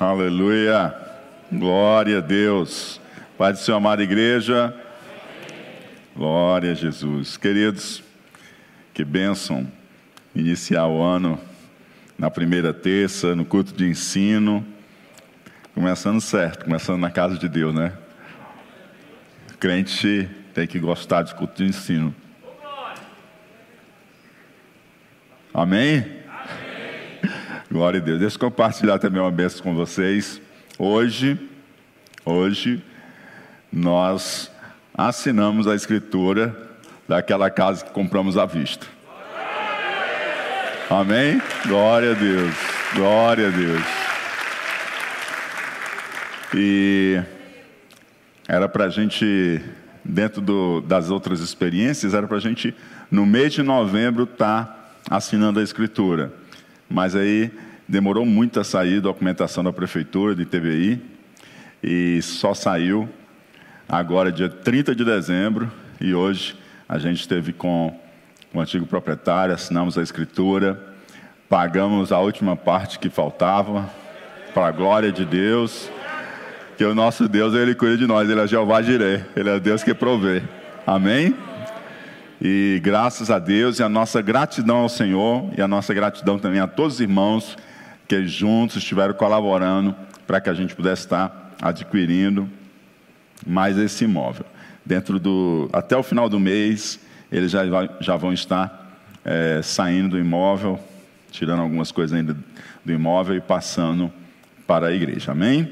Aleluia. Glória a Deus. Pai do Senhor, amada igreja. Glória a Jesus. Queridos, que bênção iniciar o ano na primeira terça, no culto de ensino. Começando certo, começando na casa de Deus, né? O crente tem que gostar de culto de ensino. Amém? Glória a Deus. Deixa eu compartilhar também uma bênção com vocês. Hoje, hoje, nós assinamos a escritura daquela casa que compramos à vista. Amém? Glória a Deus. Glória a Deus. E era para a gente, dentro do, das outras experiências, era para a gente, no mês de novembro, estar tá assinando a escritura. Mas aí demorou muito a sair documentação da prefeitura de TVI e só saiu agora dia 30 de dezembro e hoje a gente esteve com o antigo proprietário, assinamos a escritura, pagamos a última parte que faltava, para a glória de Deus, que o nosso Deus, Ele cuida de nós, Ele é Jeová Jireh, Ele é Deus que provê. Amém? E graças a Deus e a nossa gratidão ao Senhor e a nossa gratidão também a todos os irmãos que juntos estiveram colaborando para que a gente pudesse estar adquirindo mais esse imóvel. Dentro do até o final do mês eles já, já vão estar é, saindo do imóvel, tirando algumas coisas ainda do imóvel e passando para a igreja. Amém?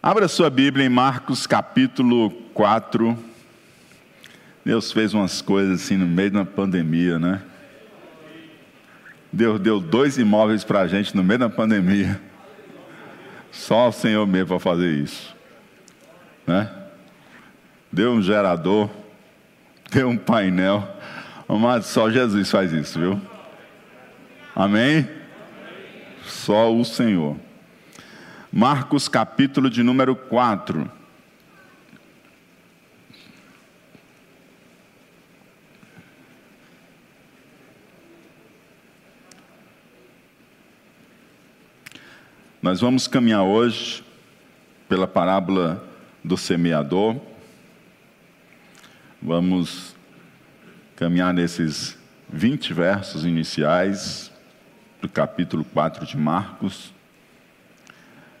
Abra sua Bíblia em Marcos capítulo 4 Deus fez umas coisas assim no meio da pandemia, né? Deus deu dois imóveis para a gente no meio da pandemia. Só o Senhor mesmo para fazer isso. Né? Deu um gerador, deu um painel. Mas só Jesus faz isso, viu? Amém? Só o Senhor. Marcos capítulo de número 4. Nós vamos caminhar hoje pela parábola do semeador. Vamos caminhar nesses 20 versos iniciais do capítulo 4 de Marcos.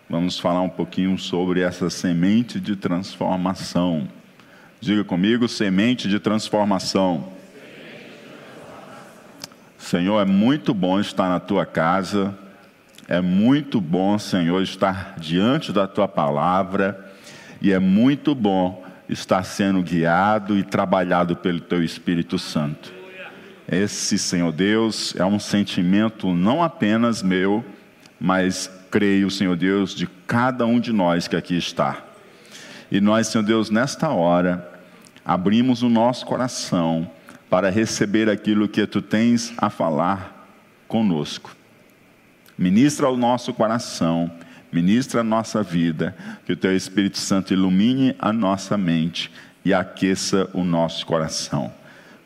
Vamos falar um pouquinho sobre essa semente de transformação. Diga comigo, semente de transformação. Senhor, é muito bom estar na tua casa é muito bom, Senhor, estar diante da tua palavra e é muito bom estar sendo guiado e trabalhado pelo teu Espírito Santo. Esse, Senhor Deus, é um sentimento não apenas meu, mas creio, Senhor Deus, de cada um de nós que aqui está. E nós, Senhor Deus, nesta hora, abrimos o nosso coração para receber aquilo que tu tens a falar conosco. Ministra o nosso coração, ministra a nossa vida, que o teu Espírito Santo ilumine a nossa mente e aqueça o nosso coração.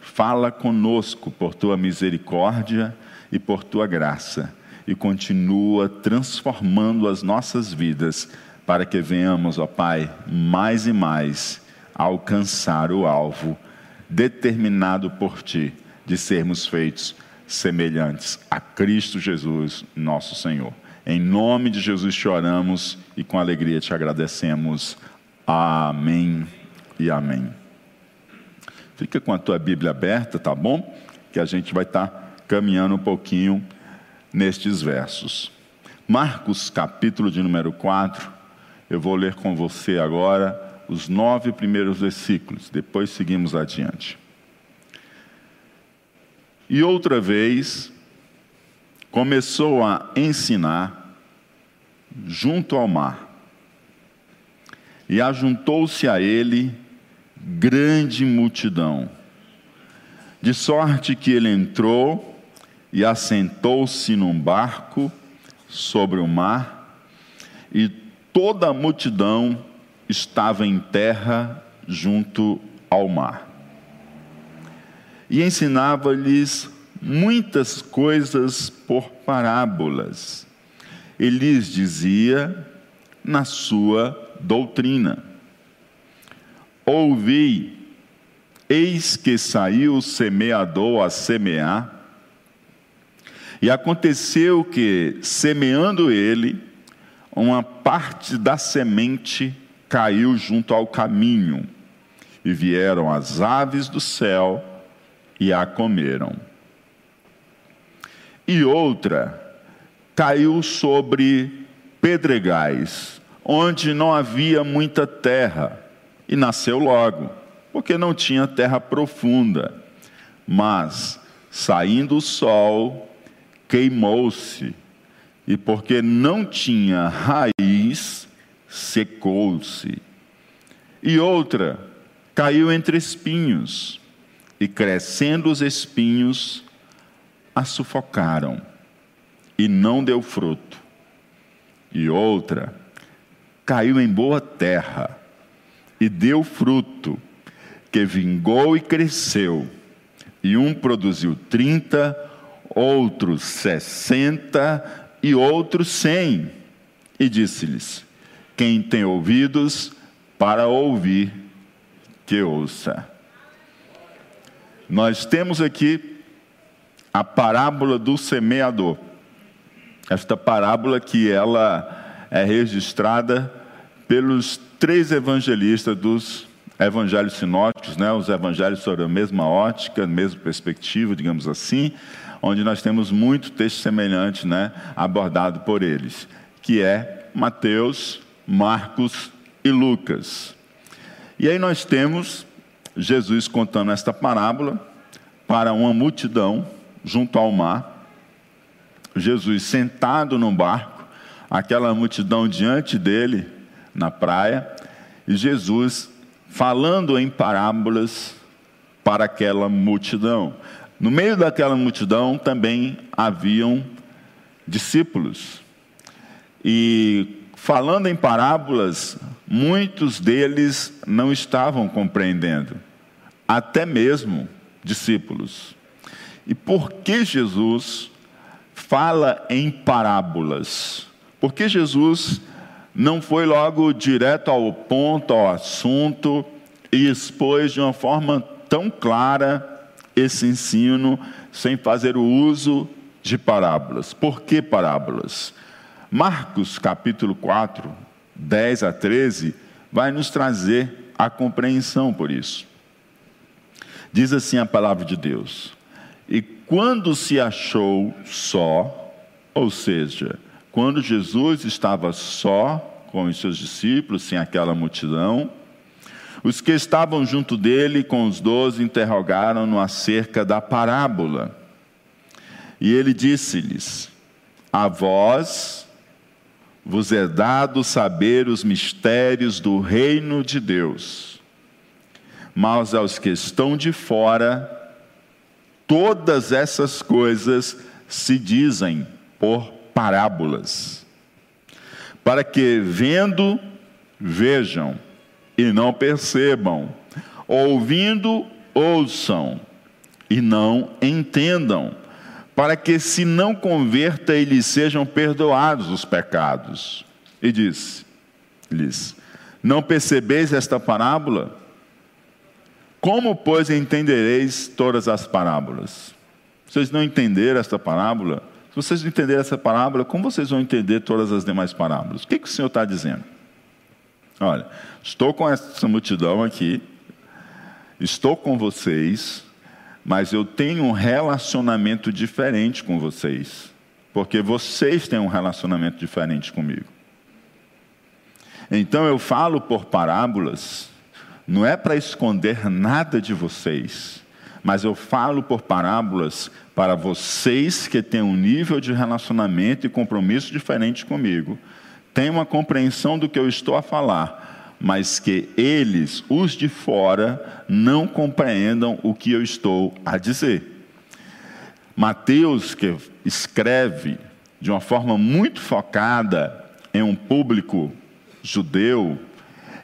Fala conosco por tua misericórdia e por tua graça, e continua transformando as nossas vidas, para que venhamos, ó Pai, mais e mais alcançar o alvo determinado por ti de sermos feitos semelhantes a Cristo Jesus, nosso Senhor. Em nome de Jesus te oramos e com alegria te agradecemos. Amém e amém. Fica com a tua Bíblia aberta, tá bom? Que a gente vai estar tá caminhando um pouquinho nestes versos. Marcos, capítulo de número 4, eu vou ler com você agora os nove primeiros versículos, depois seguimos adiante. E outra vez, começou a ensinar junto ao mar. E ajuntou-se a ele grande multidão, de sorte que ele entrou e assentou-se num barco sobre o mar, e toda a multidão estava em terra junto ao mar e ensinava-lhes muitas coisas por parábolas. e lhes dizia na sua doutrina: Ouvi, eis que saiu o semeador a semear, e aconteceu que, semeando ele, uma parte da semente caiu junto ao caminho, e vieram as aves do céu e a comeram. E outra caiu sobre pedregais, onde não havia muita terra, e nasceu logo, porque não tinha terra profunda. Mas, saindo o sol, queimou-se, e porque não tinha raiz, secou-se. E outra caiu entre espinhos, e crescendo os espinhos, a sufocaram, e não deu fruto. E outra caiu em boa terra, e deu fruto, que vingou e cresceu. E um produziu trinta, outro sessenta e outro cem. E disse-lhes: Quem tem ouvidos para ouvir, que ouça. Nós temos aqui a parábola do semeador. Esta parábola que ela é registrada pelos três evangelistas dos evangelhos sinóticos, né, os evangelhos sobre a mesma ótica, mesma perspectiva, digamos assim, onde nós temos muito texto semelhante né, abordado por eles, que é Mateus, Marcos e Lucas. E aí nós temos Jesus contando esta parábola para uma multidão junto ao mar. Jesus sentado num barco, aquela multidão diante dele na praia, e Jesus falando em parábolas para aquela multidão. No meio daquela multidão também haviam discípulos. E falando em parábolas, muitos deles não estavam compreendendo, até mesmo discípulos. E por que Jesus fala em parábolas? Porque Jesus não foi logo direto ao ponto, ao assunto, e expôs de uma forma tão clara esse ensino, sem fazer o uso de parábolas. Por que parábolas? Marcos capítulo 4, 10 a 13, vai nos trazer a compreensão por isso. Diz assim a palavra de Deus: E quando se achou só, ou seja, quando Jesus estava só com os seus discípulos, sem aquela multidão, os que estavam junto dele com os doze interrogaram-no acerca da parábola. E ele disse-lhes: A vós vos é dado saber os mistérios do reino de Deus, mas aos que estão de fora, todas essas coisas se dizem por parábolas, para que, vendo, vejam e não percebam, ouvindo, ouçam e não entendam, para que, se não converta, eles sejam perdoados os pecados. E disse-lhes: Não percebeis esta parábola? Como, pois, entendereis todas as parábolas? Vocês não entenderam esta parábola? vocês não entenderem essa parábola, como vocês vão entender todas as demais parábolas? O que, que o Senhor está dizendo? Olha, estou com essa multidão aqui, estou com vocês, mas eu tenho um relacionamento diferente com vocês, porque vocês têm um relacionamento diferente comigo. Então eu falo por parábolas, não é para esconder nada de vocês, mas eu falo por parábolas para vocês que têm um nível de relacionamento e compromisso diferente comigo, têm uma compreensão do que eu estou a falar, mas que eles, os de fora, não compreendam o que eu estou a dizer. Mateus, que escreve de uma forma muito focada em um público judeu,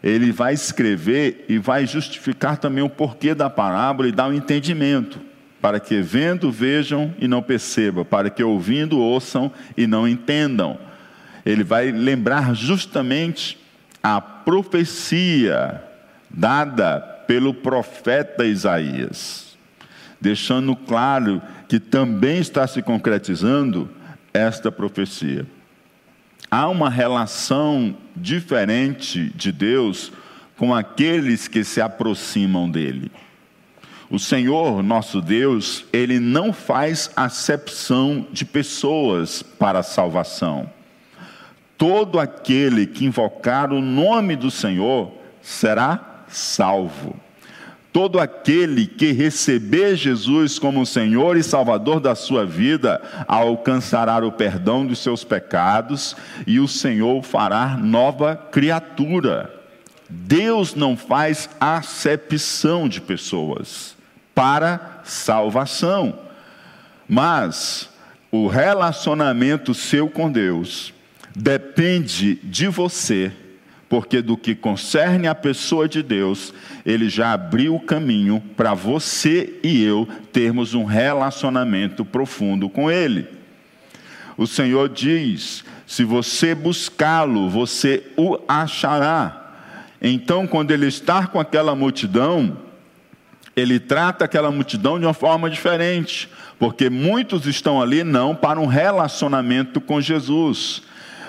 ele vai escrever e vai justificar também o porquê da parábola e dar um entendimento para que vendo vejam e não percebam, para que ouvindo ouçam e não entendam. ele vai lembrar justamente a profecia dada pelo profeta Isaías, deixando claro que também está se concretizando esta profecia. Há uma relação diferente de Deus com aqueles que se aproximam dele. O Senhor, nosso Deus, ele não faz acepção de pessoas para a salvação. Todo aquele que invocar o nome do Senhor será salvo. Todo aquele que receber Jesus como Senhor e Salvador da sua vida alcançará o perdão dos seus pecados e o Senhor fará nova criatura. Deus não faz acepção de pessoas para salvação, mas o relacionamento seu com Deus depende de você, porque do que concerne a pessoa de Deus, ele já abriu o caminho para você e eu termos um relacionamento profundo com ele. O Senhor diz: se você buscá-lo, você o achará. Então, quando ele está com aquela multidão, ele trata aquela multidão de uma forma diferente, porque muitos estão ali não para um relacionamento com Jesus,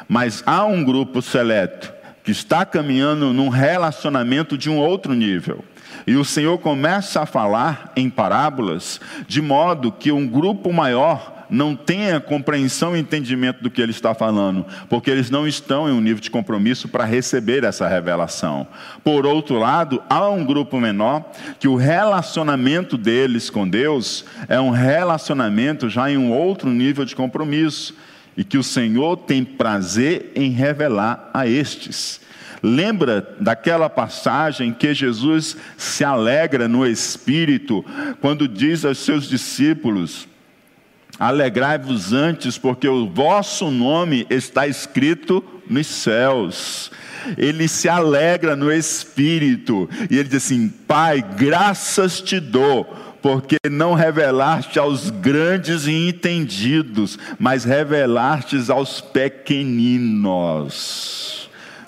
mas há um grupo seleto que está caminhando num relacionamento de um outro nível. E o Senhor começa a falar em parábolas, de modo que um grupo maior não tenha compreensão e entendimento do que ele está falando, porque eles não estão em um nível de compromisso para receber essa revelação. Por outro lado, há um grupo menor que o relacionamento deles com Deus é um relacionamento já em um outro nível de compromisso e que o Senhor tem prazer em revelar a estes. Lembra daquela passagem que Jesus se alegra no Espírito, quando diz aos seus discípulos: Alegrai-vos antes, porque o vosso nome está escrito nos céus. Ele se alegra no Espírito e ele diz assim: Pai, graças te dou, porque não revelaste aos grandes e entendidos, mas revelastes aos pequeninos.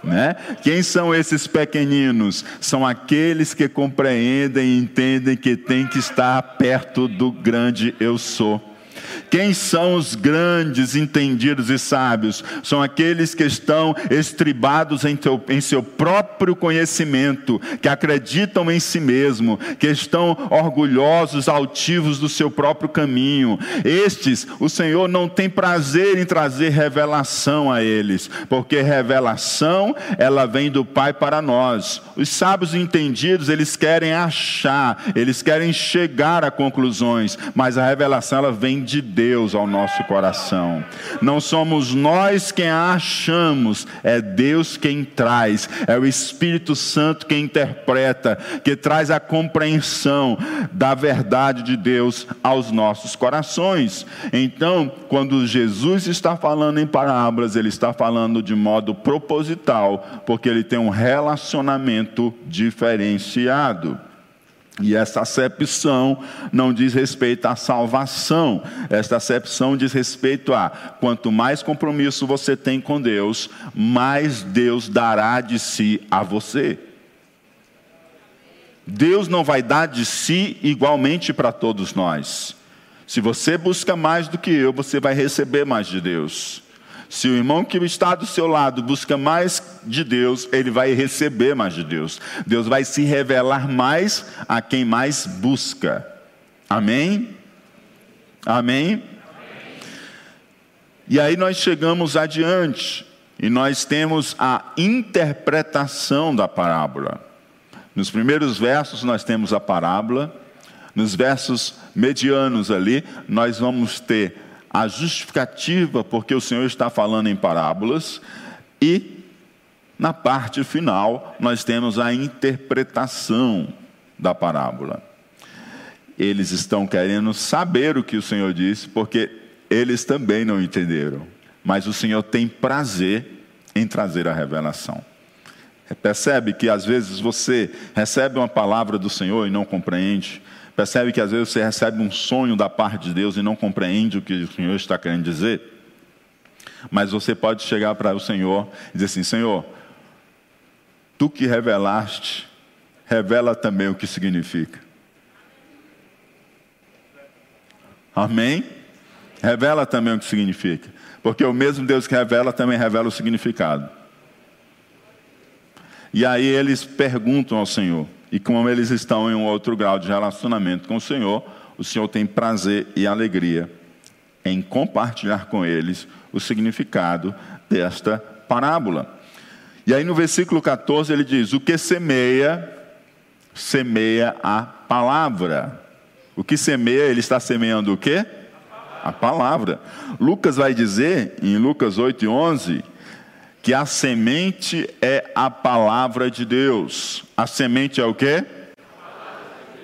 Né? Quem são esses pequeninos? São aqueles que compreendem e entendem que tem que estar perto do grande eu sou. Quem são os grandes, entendidos e sábios? São aqueles que estão estribados em, teu, em seu próprio conhecimento, que acreditam em si mesmo, que estão orgulhosos, altivos do seu próprio caminho. Estes, o Senhor não tem prazer em trazer revelação a eles, porque revelação, ela vem do Pai para nós. Os sábios entendidos, eles querem achar, eles querem chegar a conclusões, mas a revelação, ela vem de Deus ao nosso coração. Não somos nós quem a achamos, é Deus quem traz, é o Espírito Santo quem interpreta, que traz a compreensão da verdade de Deus aos nossos corações. Então, quando Jesus está falando em parábolas, ele está falando de modo proposital, porque ele tem um relacionamento diferenciado. E essa acepção não diz respeito à salvação, esta acepção diz respeito a quanto mais compromisso você tem com Deus, mais Deus dará de si a você. Deus não vai dar de si igualmente para todos nós. Se você busca mais do que eu, você vai receber mais de Deus. Se o irmão que está do seu lado busca mais de Deus, ele vai receber mais de Deus. Deus vai se revelar mais a quem mais busca. Amém? Amém? E aí nós chegamos adiante e nós temos a interpretação da parábola. Nos primeiros versos nós temos a parábola, nos versos medianos ali nós vamos ter a justificativa, porque o Senhor está falando em parábolas, e na parte final nós temos a interpretação da parábola. Eles estão querendo saber o que o Senhor disse, porque eles também não entenderam. Mas o Senhor tem prazer em trazer a revelação. Percebe que às vezes você recebe uma palavra do Senhor e não compreende, Percebe que às vezes você recebe um sonho da parte de Deus e não compreende o que o Senhor está querendo dizer? Mas você pode chegar para o Senhor e dizer assim: Senhor, tu que revelaste, revela também o que significa. Amém? Revela também o que significa. Porque o mesmo Deus que revela também revela o significado. E aí eles perguntam ao Senhor. E como eles estão em um outro grau de relacionamento com o Senhor, o Senhor tem prazer e alegria em compartilhar com eles o significado desta parábola. E aí no versículo 14 ele diz: O que semeia, semeia a palavra. O que semeia, ele está semeando o quê? A palavra. Lucas vai dizer, em Lucas 8 e 11, que a semente é a palavra de Deus. A semente é o quê?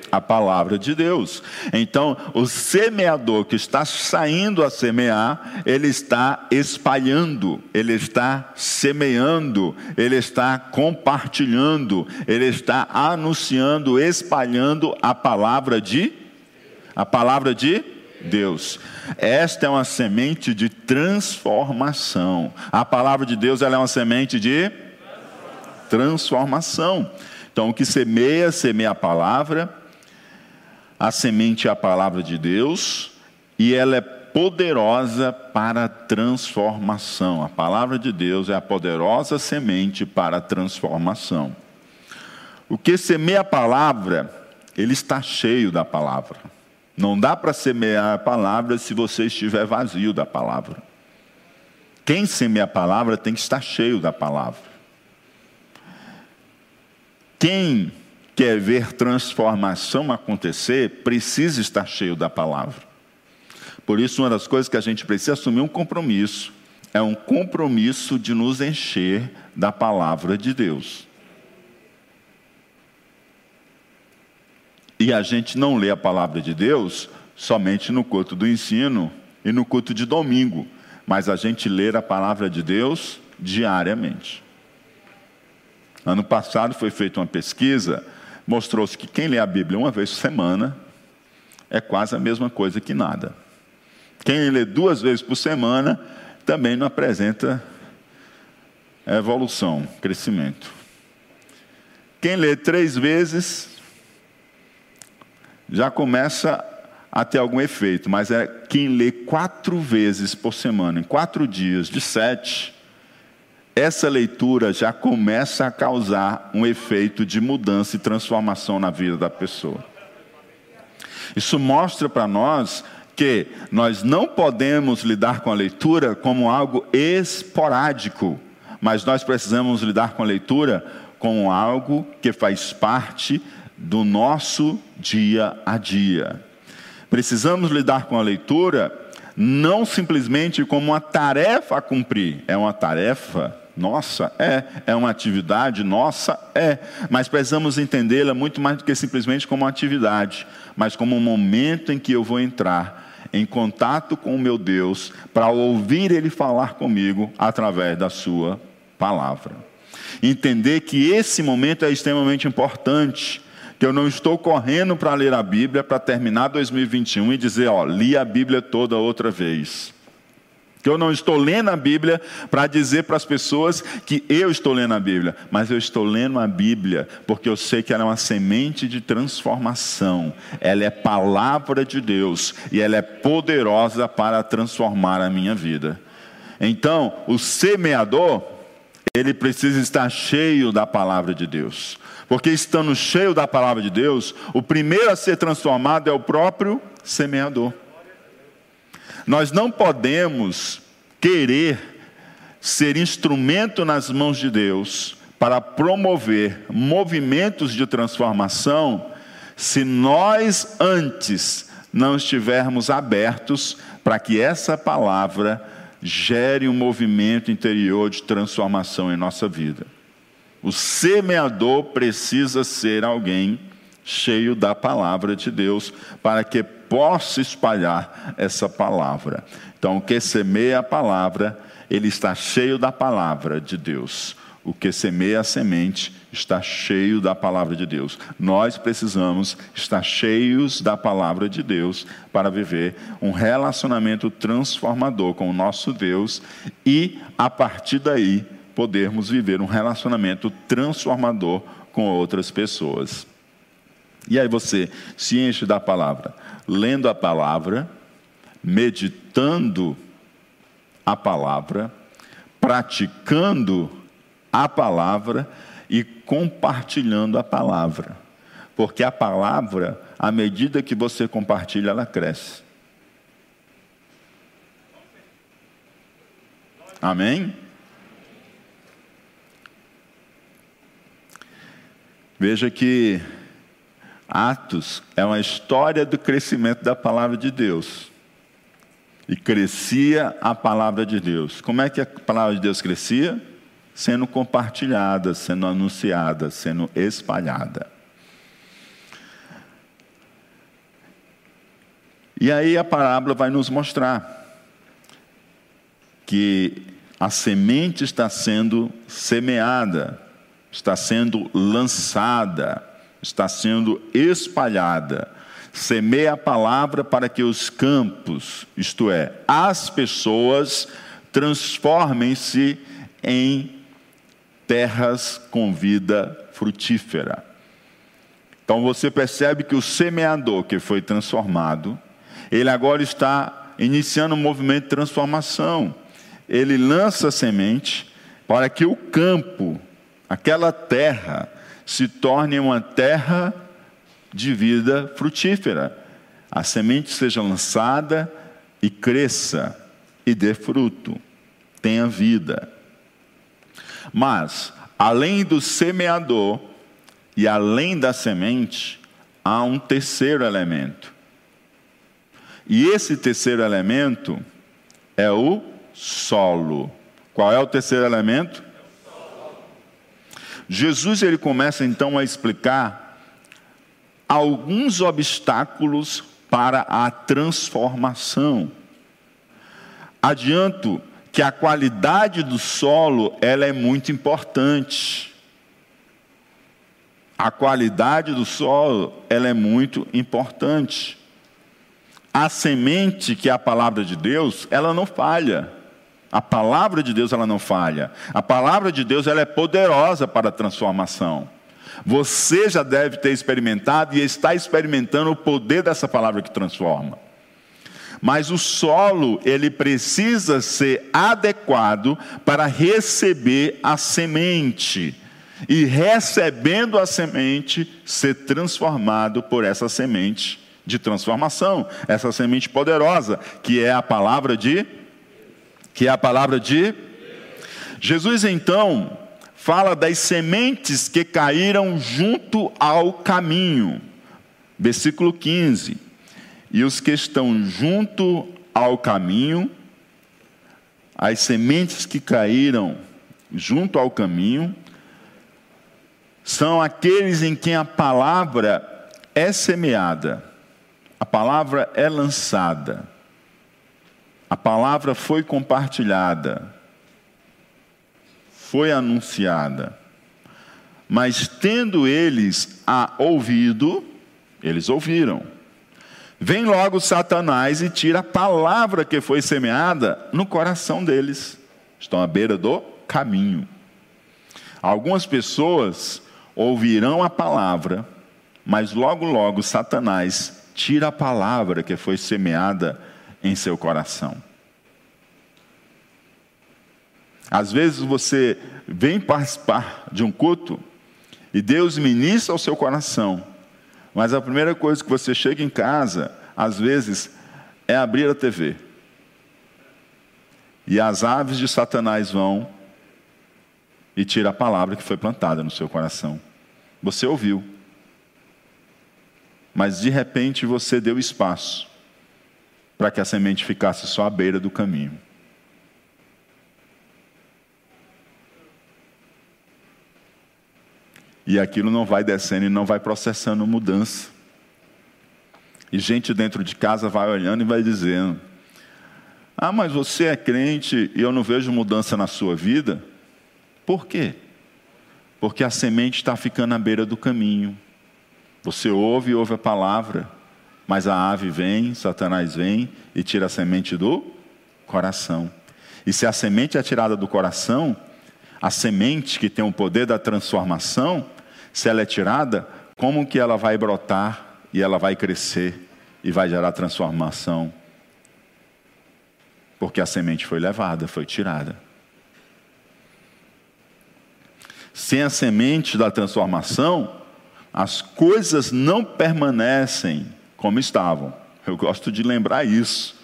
a palavra de Deus. Então, o semeador que está saindo a semear, ele está espalhando, ele está semeando, ele está compartilhando, ele está anunciando, espalhando a palavra de a palavra de Deus. Esta é uma semente de transformação. A palavra de Deus ela é uma semente de transformação. Então, o que semeia, semeia a palavra, a semente é a palavra de Deus e ela é poderosa para transformação. A palavra de Deus é a poderosa semente para transformação. O que semeia a palavra, ele está cheio da palavra. Não dá para semear a palavra se você estiver vazio da palavra. Quem semeia a palavra tem que estar cheio da palavra. Quem quer ver transformação acontecer, precisa estar cheio da palavra. Por isso, uma das coisas que a gente precisa assumir um compromisso é um compromisso de nos encher da palavra de Deus. E a gente não lê a palavra de Deus somente no culto do ensino e no culto de domingo, mas a gente lê a palavra de Deus diariamente. Ano passado foi feita uma pesquisa mostrou-se que quem lê a Bíblia uma vez por semana é quase a mesma coisa que nada. Quem lê duas vezes por semana também não apresenta evolução, crescimento. Quem lê três vezes já começa a ter algum efeito, mas é quem lê quatro vezes por semana, em quatro dias, de sete, essa leitura já começa a causar um efeito de mudança e transformação na vida da pessoa. Isso mostra para nós que nós não podemos lidar com a leitura como algo esporádico, mas nós precisamos lidar com a leitura como algo que faz parte do nosso dia a dia. Precisamos lidar com a leitura não simplesmente como uma tarefa a cumprir, é uma tarefa nossa? É. É uma atividade? Nossa? É. Mas precisamos entendê-la muito mais do que simplesmente como uma atividade, mas como um momento em que eu vou entrar em contato com o meu Deus para ouvir Ele falar comigo através da Sua palavra. Entender que esse momento é extremamente importante que eu não estou correndo para ler a Bíblia para terminar 2021 e dizer, ó, li a Bíblia toda outra vez. Que eu não estou lendo a Bíblia para dizer para as pessoas que eu estou lendo a Bíblia, mas eu estou lendo a Bíblia porque eu sei que ela é uma semente de transformação, ela é palavra de Deus e ela é poderosa para transformar a minha vida. Então, o semeador, ele precisa estar cheio da palavra de Deus, porque estando cheio da palavra de Deus, o primeiro a ser transformado é o próprio semeador. Nós não podemos querer ser instrumento nas mãos de Deus para promover movimentos de transformação se nós antes não estivermos abertos para que essa palavra gere um movimento interior de transformação em nossa vida. O semeador precisa ser alguém cheio da palavra de Deus para que possa espalhar essa palavra. Então, quem semeia a palavra, ele está cheio da palavra de Deus. O que semeia a semente está cheio da palavra de Deus. Nós precisamos estar cheios da palavra de Deus para viver um relacionamento transformador com o nosso Deus e, a partir daí, podermos viver um relacionamento transformador com outras pessoas. E aí você se enche da palavra, lendo a palavra, meditando a palavra, praticando a palavra e compartilhando a palavra. Porque a palavra, à medida que você compartilha, ela cresce. Amém? Veja que Atos é uma história do crescimento da palavra de Deus. E crescia a palavra de Deus. Como é que a palavra de Deus crescia? Sendo compartilhada, sendo anunciada, sendo espalhada. E aí a parábola vai nos mostrar que a semente está sendo semeada, está sendo lançada, está sendo espalhada semeia a palavra para que os campos, isto é, as pessoas, transformem-se em terras com vida frutífera. Então você percebe que o semeador que foi transformado, ele agora está iniciando um movimento de transformação. Ele lança a semente para que o campo, aquela terra, se torne uma terra de vida frutífera. A semente seja lançada e cresça e dê fruto, tenha vida. Mas, além do semeador e além da semente, há um terceiro elemento. E esse terceiro elemento é o solo. Qual é o terceiro elemento? Jesus ele começa então a explicar alguns obstáculos para a transformação. Adianto que a qualidade do solo ela é muito importante. A qualidade do solo ela é muito importante. A semente que é a palavra de Deus, ela não falha. A palavra de Deus ela não falha. A palavra de Deus ela é poderosa para a transformação. Você já deve ter experimentado e está experimentando o poder dessa palavra que transforma. Mas o solo, ele precisa ser adequado para receber a semente. E recebendo a semente, ser transformado por essa semente de transformação, essa semente poderosa, que é a palavra de que é a palavra de Jesus então fala das sementes que caíram junto ao caminho. Versículo 15. E os que estão junto ao caminho, as sementes que caíram junto ao caminho, são aqueles em quem a palavra é semeada, a palavra é lançada, a palavra foi compartilhada, foi anunciada. Mas tendo eles a ouvido, eles ouviram. Vem logo Satanás e tira a palavra que foi semeada no coração deles. Estão à beira do caminho. Algumas pessoas ouvirão a palavra, mas logo, logo Satanás tira a palavra que foi semeada em seu coração. Às vezes você vem participar de um culto e Deus ministra ao seu coração, mas a primeira coisa que você chega em casa, às vezes, é abrir a TV. E as aves de Satanás vão e tira a palavra que foi plantada no seu coração. Você ouviu. Mas de repente você deu espaço para que a semente ficasse só à beira do caminho. E aquilo não vai descendo e não vai processando mudança. E gente dentro de casa vai olhando e vai dizendo: Ah, mas você é crente e eu não vejo mudança na sua vida? Por quê? Porque a semente está ficando à beira do caminho. Você ouve e ouve a palavra, mas a ave vem, Satanás vem e tira a semente do coração. E se a semente é tirada do coração, a semente que tem o poder da transformação, se ela é tirada, como que ela vai brotar e ela vai crescer e vai gerar transformação? Porque a semente foi levada, foi tirada. Sem a semente da transformação, as coisas não permanecem como estavam. Eu gosto de lembrar isso,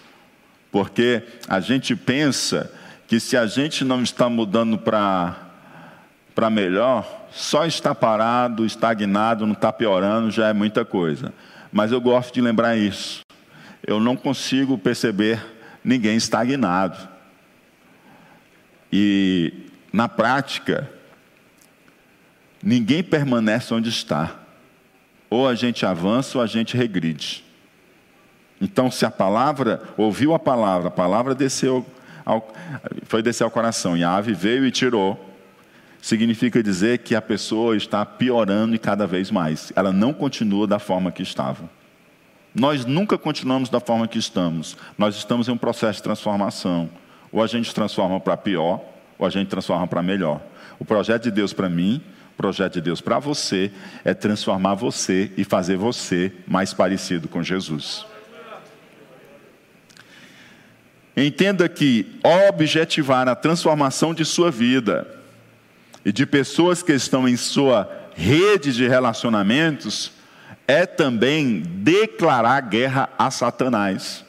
porque a gente pensa que se a gente não está mudando para melhor, só está parado, estagnado, não está piorando, já é muita coisa. Mas eu gosto de lembrar isso. Eu não consigo perceber ninguém estagnado. E na prática, ninguém permanece onde está. Ou a gente avança ou a gente regride. Então, se a palavra, ouviu a palavra, a palavra desceu ao, foi descer ao coração, e a ave veio e tirou, significa dizer que a pessoa está piorando e cada vez mais. Ela não continua da forma que estava. Nós nunca continuamos da forma que estamos. Nós estamos em um processo de transformação. Ou a gente transforma para pior, ou a gente transforma para melhor. O projeto de Deus para mim, projeto de Deus para você, é transformar você e fazer você mais parecido com Jesus. Entenda que objetivar a transformação de sua vida e de pessoas que estão em sua rede de relacionamentos é também declarar guerra a Satanás.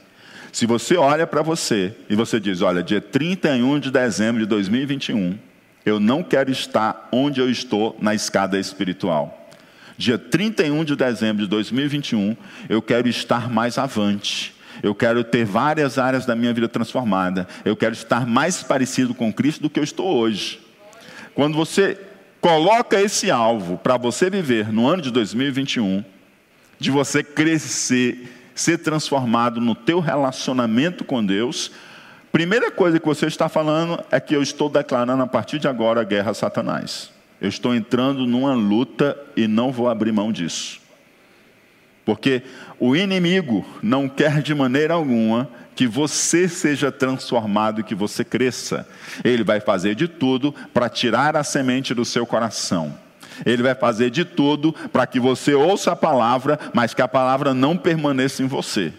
Se você olha para você e você diz: Olha, dia 31 de dezembro de 2021, eu não quero estar onde eu estou na escada espiritual. Dia 31 de dezembro de 2021, eu quero estar mais avante. Eu quero ter várias áreas da minha vida transformada. Eu quero estar mais parecido com Cristo do que eu estou hoje. Quando você coloca esse alvo para você viver no ano de 2021, de você crescer, ser transformado no teu relacionamento com Deus, primeira coisa que você está falando é que eu estou declarando a partir de agora a guerra a Satanás. Eu estou entrando numa luta e não vou abrir mão disso. Porque o inimigo não quer de maneira alguma que você seja transformado e que você cresça. Ele vai fazer de tudo para tirar a semente do seu coração. Ele vai fazer de tudo para que você ouça a palavra, mas que a palavra não permaneça em você.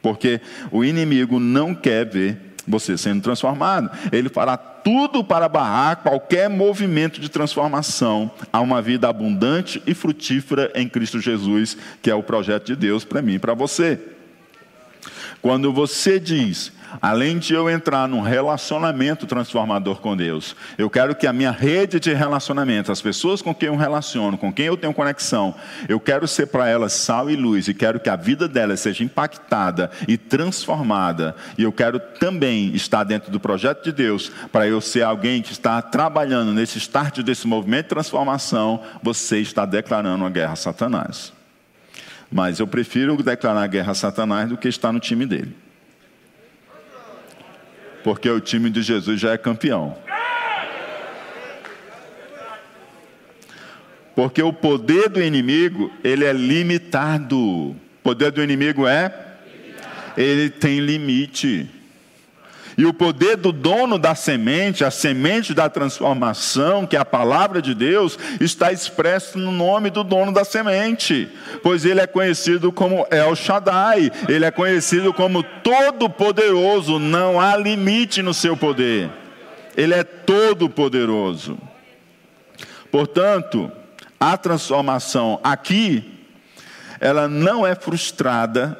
Porque o inimigo não quer ver você sendo transformado. Ele fará tudo para barrar qualquer movimento de transformação a uma vida abundante e frutífera em Cristo Jesus, que é o projeto de Deus para mim e para você. Quando você diz, além de eu entrar num relacionamento transformador com Deus, eu quero que a minha rede de relacionamento, as pessoas com quem eu relaciono, com quem eu tenho conexão, eu quero ser para elas sal e luz e quero que a vida delas seja impactada e transformada. E eu quero também estar dentro do projeto de Deus para eu ser alguém que está trabalhando nesse start desse movimento de transformação. Você está declarando uma guerra a Satanás. Mas eu prefiro declarar guerra a Satanás do que estar no time dele. Porque o time de Jesus já é campeão. Porque o poder do inimigo, ele é limitado. O poder do inimigo é? Ele tem limite. E o poder do dono da semente, a semente da transformação, que é a palavra de Deus, está expresso no nome do dono da semente, pois ele é conhecido como El Shaddai, ele é conhecido como todo-poderoso, não há limite no seu poder, ele é todo-poderoso. Portanto, a transformação aqui, ela não é frustrada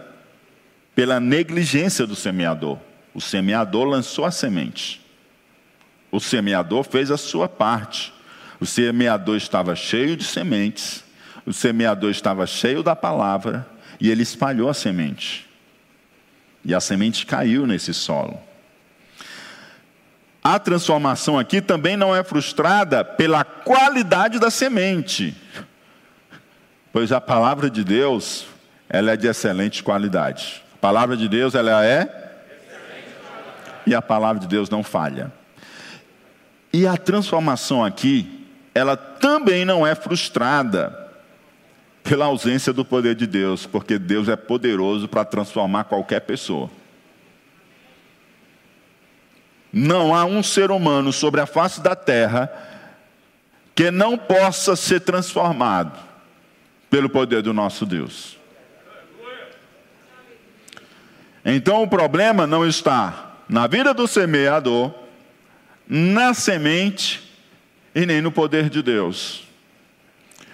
pela negligência do semeador. O semeador lançou a semente. O semeador fez a sua parte. O semeador estava cheio de sementes. O semeador estava cheio da palavra. E ele espalhou a semente. E a semente caiu nesse solo. A transformação aqui também não é frustrada pela qualidade da semente. Pois a palavra de Deus, ela é de excelente qualidade. A palavra de Deus, ela é e a palavra de Deus não falha. E a transformação aqui ela também não é frustrada pela ausência do poder de Deus, porque Deus é poderoso para transformar qualquer pessoa. Não há um ser humano sobre a face da terra que não possa ser transformado pelo poder do nosso Deus. Então o problema não está na vida do semeador, na semente e nem no poder de Deus.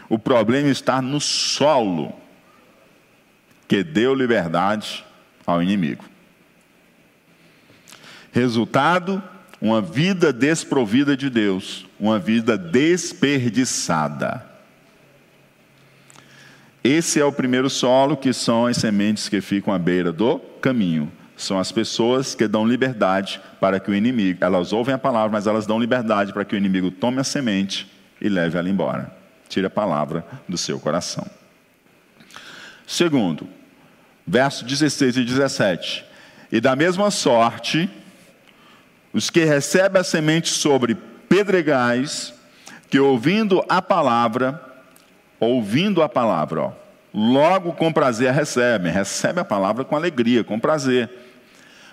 O problema está no solo que deu liberdade ao inimigo. Resultado: uma vida desprovida de Deus, uma vida desperdiçada. Esse é o primeiro solo, que são as sementes que ficam à beira do caminho. São as pessoas que dão liberdade para que o inimigo, elas ouvem a palavra, mas elas dão liberdade para que o inimigo tome a semente e leve ela embora. Tire a palavra do seu coração. Segundo, verso 16 e 17. E da mesma sorte, os que recebem a semente sobre pedregais, que ouvindo a palavra, ouvindo a palavra, ó, logo com prazer recebem, recebe a palavra com alegria, com prazer,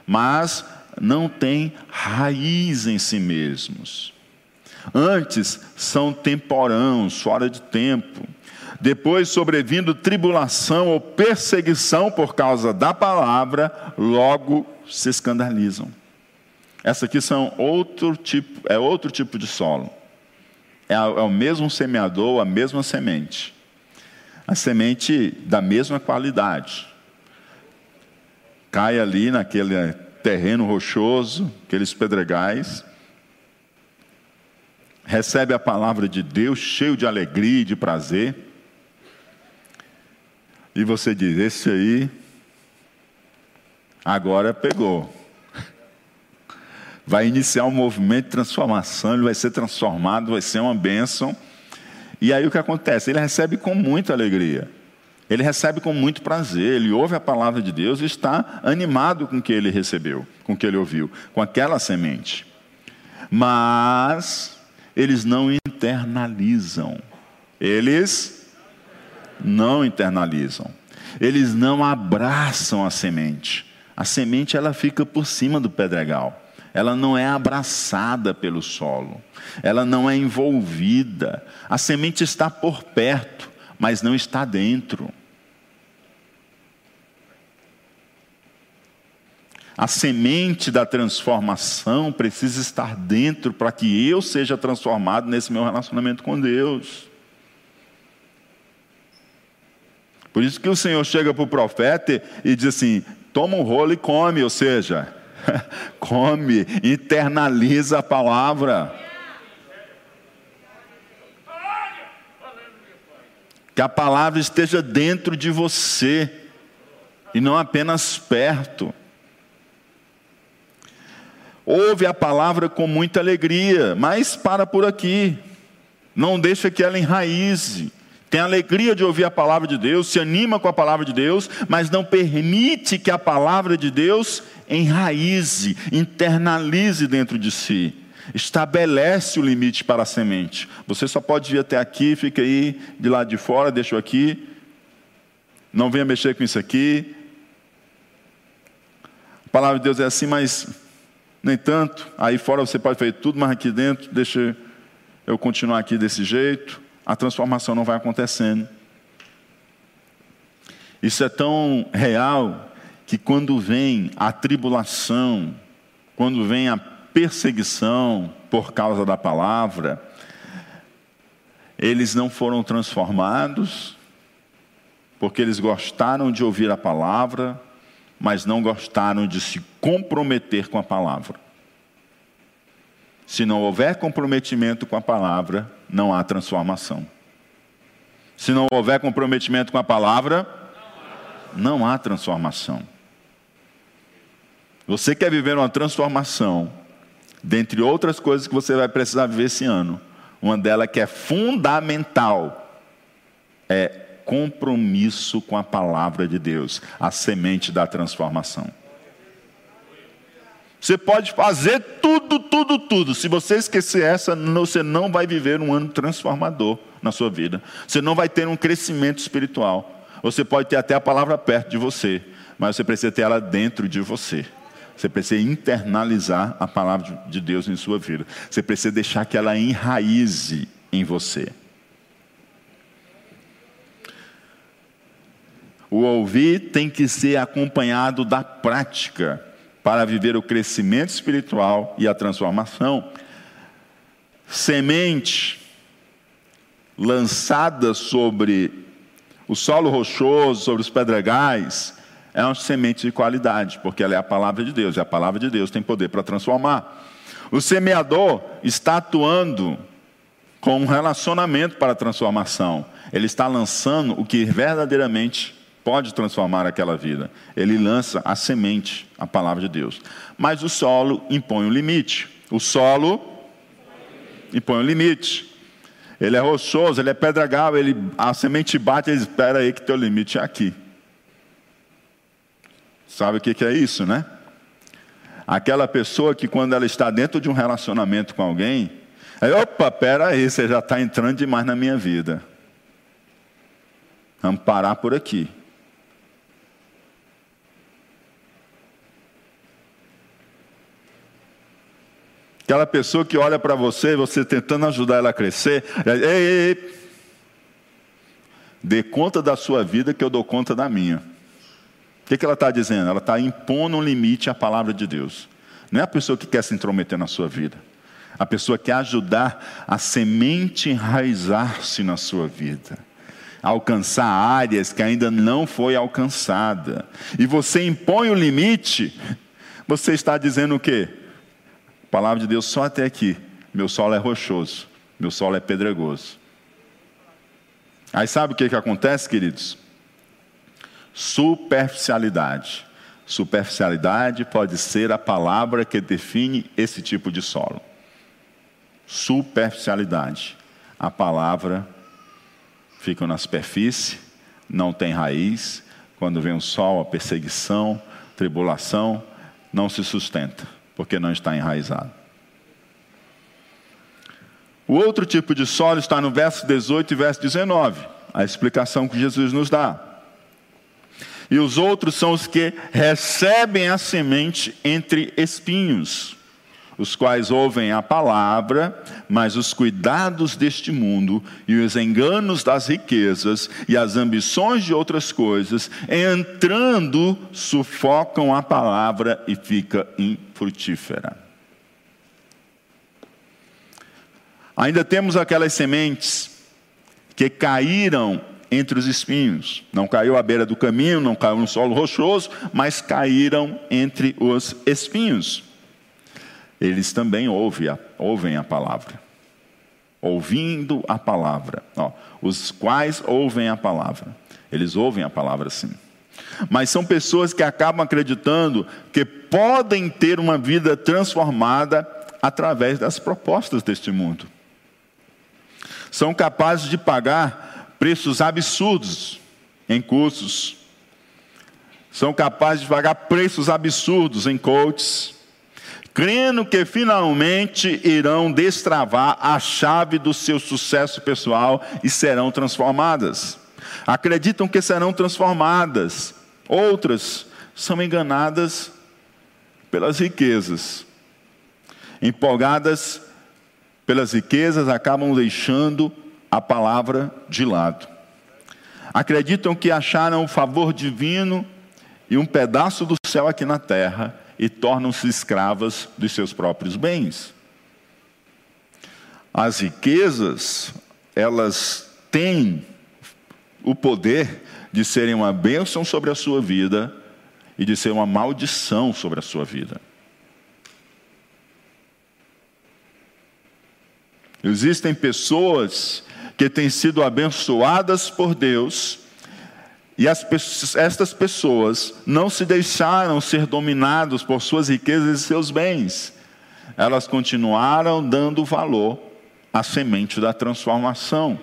mas não tem raiz em si mesmos. Antes são temporãos, fora de tempo. Depois, sobrevindo tribulação ou perseguição por causa da palavra, logo se escandalizam. Essa aqui são outro tipo, é outro tipo de solo. É, é o mesmo semeador, a mesma semente. A semente da mesma qualidade. Cai ali naquele terreno rochoso, aqueles pedregais. Recebe a palavra de Deus cheio de alegria e de prazer. E você diz: Esse aí, agora pegou vai iniciar um movimento de transformação, ele vai ser transformado, vai ser uma bênção. E aí o que acontece? Ele recebe com muita alegria. Ele recebe com muito prazer, ele ouve a palavra de Deus e está animado com o que ele recebeu, com o que ele ouviu, com aquela semente. Mas eles não internalizam. Eles não internalizam. Eles não abraçam a semente. A semente ela fica por cima do pedregal ela não é abraçada pelo solo, ela não é envolvida. A semente está por perto, mas não está dentro. A semente da transformação precisa estar dentro para que eu seja transformado nesse meu relacionamento com Deus. Por isso que o Senhor chega para o profeta e diz assim: toma um rolo e come, ou seja, Come, internaliza a palavra. Que a palavra esteja dentro de você e não apenas perto. Ouve a palavra com muita alegria, mas para por aqui. Não deixa que ela enraize tem alegria de ouvir a palavra de Deus, se anima com a palavra de Deus, mas não permite que a palavra de Deus enraize, internalize dentro de si. Estabelece o limite para a semente. Você só pode vir até aqui, fica aí de lado de fora, deixa eu aqui. Não venha mexer com isso aqui. A palavra de Deus é assim, mas nem tanto. Aí fora você pode fazer tudo, mas aqui dentro, deixa eu continuar aqui desse jeito a transformação não vai acontecendo. Isso é tão real que quando vem a tribulação, quando vem a perseguição por causa da palavra, eles não foram transformados, porque eles gostaram de ouvir a palavra, mas não gostaram de se comprometer com a palavra. Se não houver comprometimento com a palavra, não há transformação. Se não houver comprometimento com a palavra, não há transformação. Você quer viver uma transformação, dentre outras coisas que você vai precisar viver esse ano, uma delas que é fundamental, é compromisso com a palavra de Deus, a semente da transformação. Você pode fazer tudo, tudo, tudo. Se você esquecer essa, você não vai viver um ano transformador na sua vida. Você não vai ter um crescimento espiritual. Você pode ter até a palavra perto de você, mas você precisa ter ela dentro de você. Você precisa internalizar a palavra de Deus em sua vida. Você precisa deixar que ela enraize em você. O ouvir tem que ser acompanhado da prática para viver o crescimento espiritual e a transformação. Semente lançada sobre o solo rochoso, sobre os pedregais, é uma semente de qualidade, porque ela é a palavra de Deus, e a palavra de Deus tem poder para transformar. O semeador está atuando com um relacionamento para a transformação. Ele está lançando o que verdadeiramente pode transformar aquela vida. Ele lança a semente, a palavra de Deus. Mas o solo impõe um limite. O solo impõe um limite. Ele é rochoso, ele é pedregal, ele, a semente bate e ele espera aí que teu limite é aqui. Sabe o que, é isso, né? Aquela pessoa que quando ela está dentro de um relacionamento com alguém, aí, opa, pera aí, você já está entrando demais na minha vida. Vamos parar por aqui. Aquela pessoa que olha para você, você tentando ajudar ela a crescer, ei, ei, ei, dê conta da sua vida que eu dou conta da minha. O que, que ela está dizendo? Ela está impondo um limite à palavra de Deus. Não é a pessoa que quer se intrometer na sua vida. A pessoa quer ajudar a semente enraizar-se na sua vida. Alcançar áreas que ainda não foi alcançada. E você impõe o limite, você está dizendo o quê? palavra de Deus só até aqui. Meu solo é rochoso, meu solo é pedregoso. Aí sabe o que, que acontece, queridos? Superficialidade. Superficialidade pode ser a palavra que define esse tipo de solo. Superficialidade. A palavra fica na superfície, não tem raiz. Quando vem o sol, a perseguição, tribulação, não se sustenta porque não está enraizado. O outro tipo de solo está no verso 18 e verso 19, a explicação que Jesus nos dá. E os outros são os que recebem a semente entre espinhos os quais ouvem a palavra, mas os cuidados deste mundo e os enganos das riquezas e as ambições de outras coisas, entrando, sufocam a palavra e fica infrutífera. Ainda temos aquelas sementes que caíram entre os espinhos. Não caiu à beira do caminho, não caiu no solo rochoso, mas caíram entre os espinhos eles também ouvem a, ouvem a palavra. Ouvindo a palavra. Ó, os quais ouvem a palavra. Eles ouvem a palavra sim. Mas são pessoas que acabam acreditando que podem ter uma vida transformada através das propostas deste mundo. São capazes de pagar preços absurdos em cursos. São capazes de pagar preços absurdos em coaches crendo que finalmente irão destravar a chave do seu sucesso pessoal e serão transformadas. Acreditam que serão transformadas. Outras são enganadas pelas riquezas. Empolgadas pelas riquezas, acabam deixando a palavra de lado. Acreditam que acharam o favor divino e um pedaço do céu aqui na terra e tornam-se escravas dos seus próprios bens. As riquezas, elas têm o poder de serem uma bênção sobre a sua vida e de ser uma maldição sobre a sua vida. Existem pessoas que têm sido abençoadas por Deus e as, estas pessoas não se deixaram ser dominados por suas riquezas e seus bens. Elas continuaram dando valor à semente da transformação.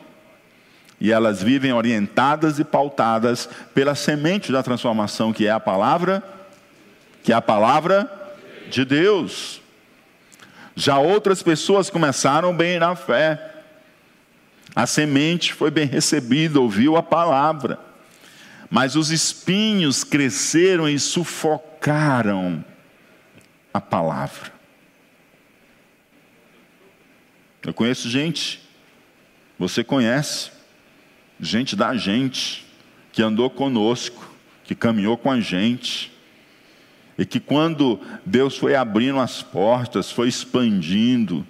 E elas vivem orientadas e pautadas pela semente da transformação, que é a palavra, que é a palavra de Deus. Já outras pessoas começaram bem na fé. A semente foi bem recebida, ouviu a palavra. Mas os espinhos cresceram e sufocaram a palavra. Eu conheço gente, você conhece, gente da gente, que andou conosco, que caminhou com a gente, e que quando Deus foi abrindo as portas, foi expandindo,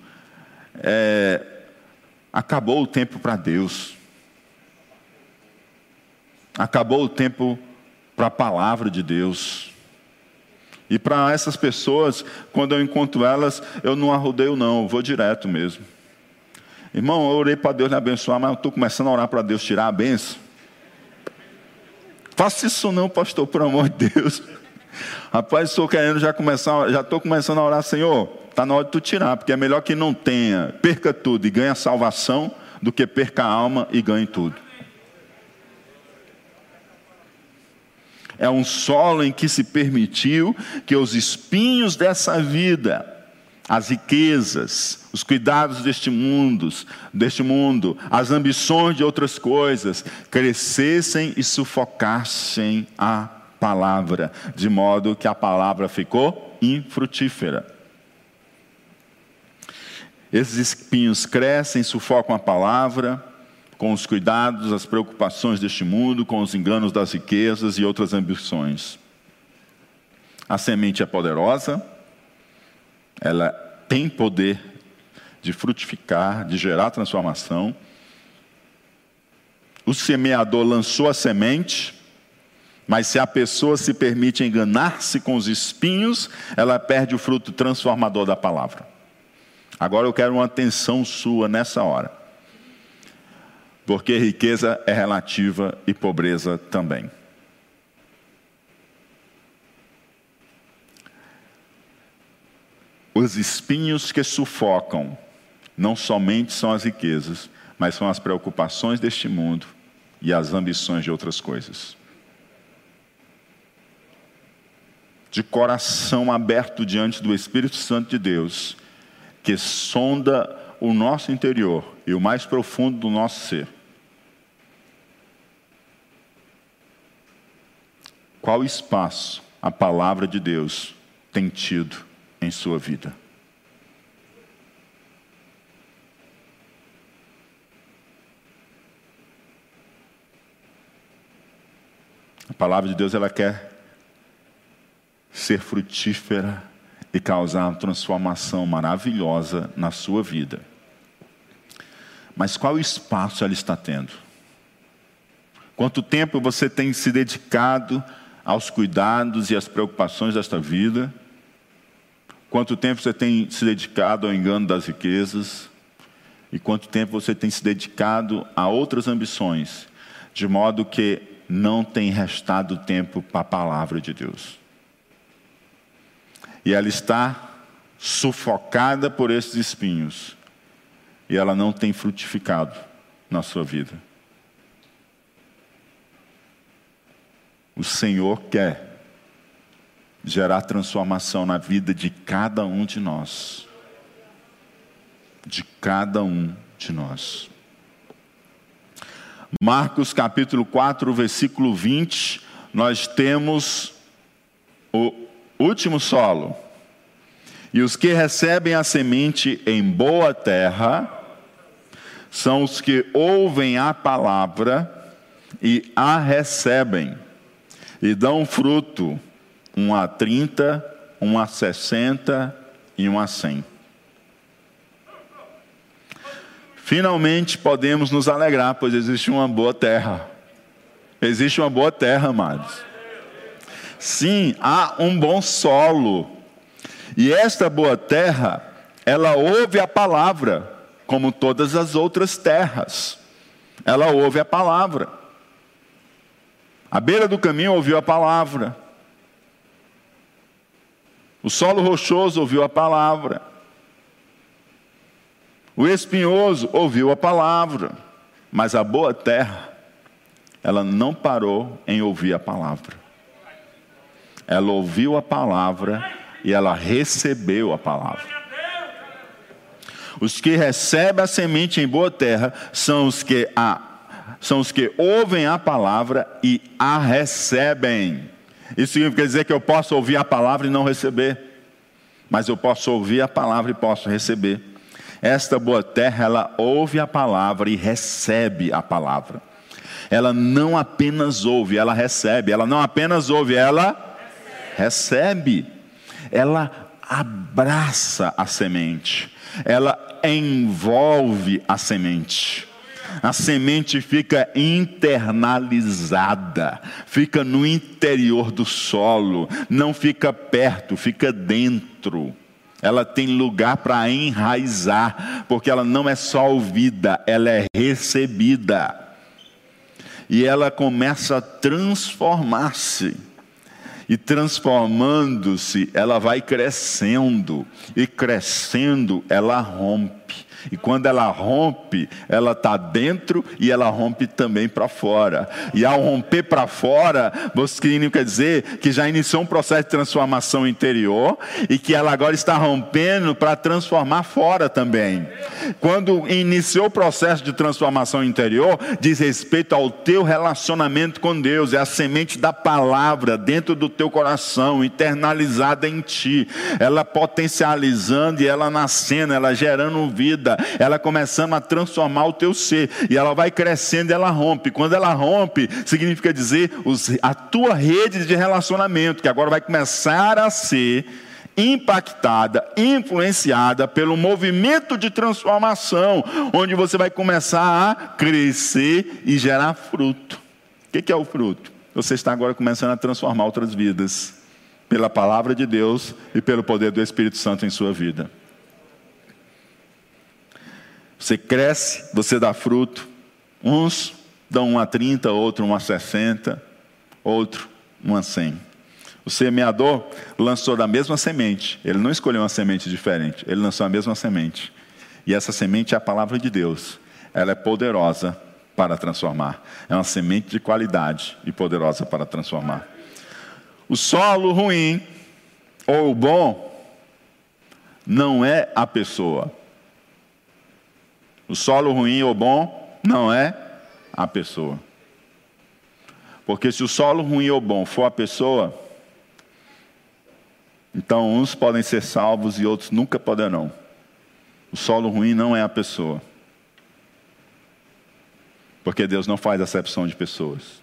é, acabou o tempo para Deus. Acabou o tempo para a palavra de Deus. E para essas pessoas, quando eu encontro elas, eu não arrodeio, não, eu vou direto mesmo. Irmão, eu orei para Deus me abençoar, mas eu estou começando a orar para Deus tirar a benção. Faça isso não, pastor, por amor de Deus. Rapaz, estou querendo já começar, já estou começando a orar, Senhor, está na hora de tu tirar, porque é melhor que não tenha, perca tudo e ganhe a salvação, do que perca a alma e ganhe tudo. É um solo em que se permitiu que os espinhos dessa vida, as riquezas, os cuidados deste mundo, deste mundo, as ambições de outras coisas, crescessem e sufocassem a palavra, de modo que a palavra ficou infrutífera. Esses espinhos crescem, sufocam a palavra, com os cuidados, as preocupações deste mundo, com os enganos das riquezas e outras ambições. A semente é poderosa, ela tem poder de frutificar, de gerar transformação. O semeador lançou a semente, mas se a pessoa se permite enganar-se com os espinhos, ela perde o fruto transformador da palavra. Agora eu quero uma atenção sua nessa hora. Porque riqueza é relativa e pobreza também. Os espinhos que sufocam não somente são as riquezas, mas são as preocupações deste mundo e as ambições de outras coisas. de coração aberto diante do Espírito Santo de Deus, que sonda o nosso interior e o mais profundo do nosso ser. Qual espaço a palavra de Deus tem tido em sua vida? A palavra de Deus ela quer ser frutífera e causar uma transformação maravilhosa na sua vida. Mas qual espaço ela está tendo? Quanto tempo você tem se dedicado aos cuidados e às preocupações desta vida? Quanto tempo você tem se dedicado ao engano das riquezas? E quanto tempo você tem se dedicado a outras ambições, de modo que não tem restado tempo para a palavra de Deus? E ela está sufocada por esses espinhos. E ela não tem frutificado na sua vida. O Senhor quer gerar transformação na vida de cada um de nós. De cada um de nós. Marcos capítulo 4, versículo 20, nós temos o Último solo. E os que recebem a semente em boa terra são os que ouvem a palavra e a recebem e dão fruto, um a trinta, um a sessenta e um a cem. Finalmente podemos nos alegrar, pois existe uma boa terra. Existe uma boa terra, amados. Sim, há um bom solo. E esta boa terra, ela ouve a palavra, como todas as outras terras. Ela ouve a palavra. A beira do caminho ouviu a palavra. O solo rochoso ouviu a palavra. O espinhoso ouviu a palavra. Mas a boa terra, ela não parou em ouvir a palavra. Ela ouviu a palavra e ela recebeu a palavra. Os que recebem a semente em boa terra são os que a, são os que ouvem a palavra e a recebem. Isso significa dizer que eu posso ouvir a palavra e não receber, mas eu posso ouvir a palavra e posso receber. Esta boa terra, ela ouve a palavra e recebe a palavra. Ela não apenas ouve, ela recebe. Ela não apenas ouve, ela recebe. Ela abraça a semente. Ela envolve a semente. A semente fica internalizada, fica no interior do solo, não fica perto, fica dentro ela tem lugar para enraizar, porque ela não é só ouvida, ela é recebida. E ela começa a transformar-se. E transformando-se, ela vai crescendo, e crescendo, ela rompe. E quando ela rompe, ela está dentro e ela rompe também para fora. E ao romper para fora, você quer dizer que já iniciou um processo de transformação interior e que ela agora está rompendo para transformar fora também. Quando iniciou o processo de transformação interior, diz respeito ao teu relacionamento com Deus, é a semente da palavra dentro do teu coração, internalizada em ti. Ela potencializando e ela nascendo, ela gerando vida vida, ela começando a transformar o teu ser, e ela vai crescendo e ela rompe. Quando ela rompe, significa dizer a tua rede de relacionamento, que agora vai começar a ser impactada, influenciada pelo movimento de transformação, onde você vai começar a crescer e gerar fruto. O que é o fruto? Você está agora começando a transformar outras vidas, pela palavra de Deus e pelo poder do Espírito Santo em sua vida. Você cresce, você dá fruto. Uns dão um a 30, outro um a 60, outro um a 100. O semeador lançou da mesma semente. Ele não escolheu uma semente diferente. Ele lançou a mesma semente. E essa semente é a palavra de Deus. Ela é poderosa para transformar. É uma semente de qualidade e poderosa para transformar. O solo ruim ou o bom não é a pessoa, o solo ruim ou bom não é a pessoa. Porque se o solo ruim ou bom for a pessoa, então uns podem ser salvos e outros nunca poderão. O solo ruim não é a pessoa. Porque Deus não faz acepção de pessoas.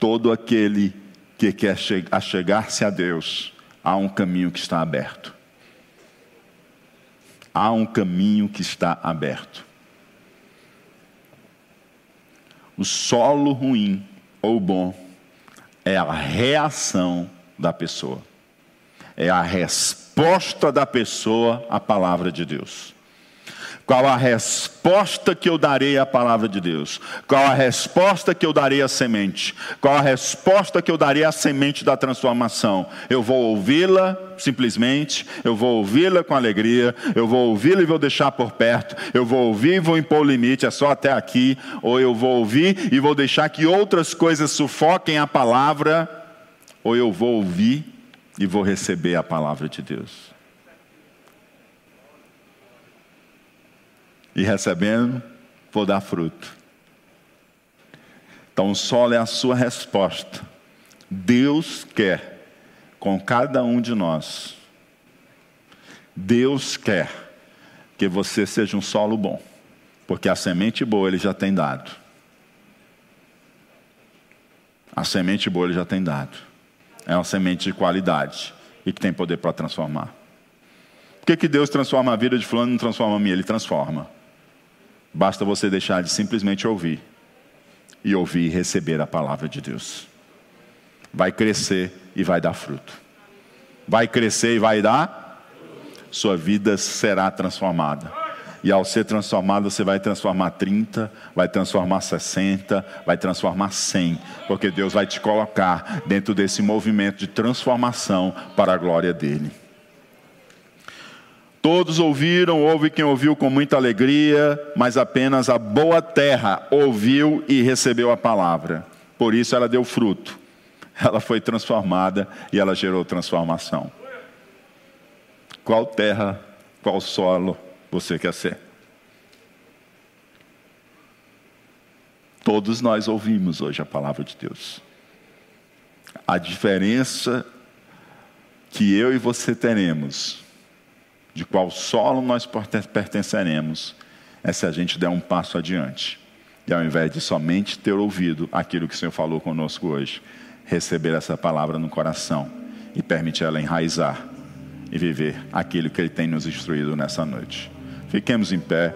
Todo aquele que quer chegar-se a Deus, há um caminho que está aberto há um caminho que está aberto. O solo ruim ou bom é a reação da pessoa, é a resposta da pessoa à palavra de Deus. Qual a resposta que eu darei à palavra de Deus? Qual a resposta que eu darei à semente? Qual a resposta que eu darei à semente da transformação? Eu vou ouvi-la simplesmente, eu vou ouvi-la com alegria, eu vou ouvi-la e vou deixar por perto, eu vou ouvir e vou impor limite, é só até aqui, ou eu vou ouvir e vou deixar que outras coisas sufoquem a palavra, ou eu vou ouvir e vou receber a palavra de Deus. E recebendo, vou dar fruto. Então, o solo é a sua resposta. Deus quer com cada um de nós. Deus quer que você seja um solo bom, porque a semente boa ele já tem dado. A semente boa ele já tem dado. É uma semente de qualidade e que tem poder para transformar. Por que, que Deus transforma a vida de fulano e não transforma a minha? Ele transforma. Basta você deixar de simplesmente ouvir e ouvir e receber a palavra de Deus. Vai crescer e vai dar fruto. Vai crescer e vai dar, sua vida será transformada. E ao ser transformado, você vai transformar 30, vai transformar 60, vai transformar 100, porque Deus vai te colocar dentro desse movimento de transformação para a glória dele. Todos ouviram, houve quem ouviu com muita alegria, mas apenas a boa terra ouviu e recebeu a palavra. Por isso ela deu fruto. ela foi transformada e ela gerou transformação. Qual terra, qual solo você quer ser? Todos nós ouvimos hoje a palavra de Deus. A diferença que eu e você teremos, de qual solo nós pertenceremos, é se a gente der um passo adiante. E ao invés de somente ter ouvido aquilo que o Senhor falou conosco hoje, receber essa palavra no coração e permitir ela enraizar e viver aquilo que Ele tem nos instruído nessa noite. Fiquemos em pé.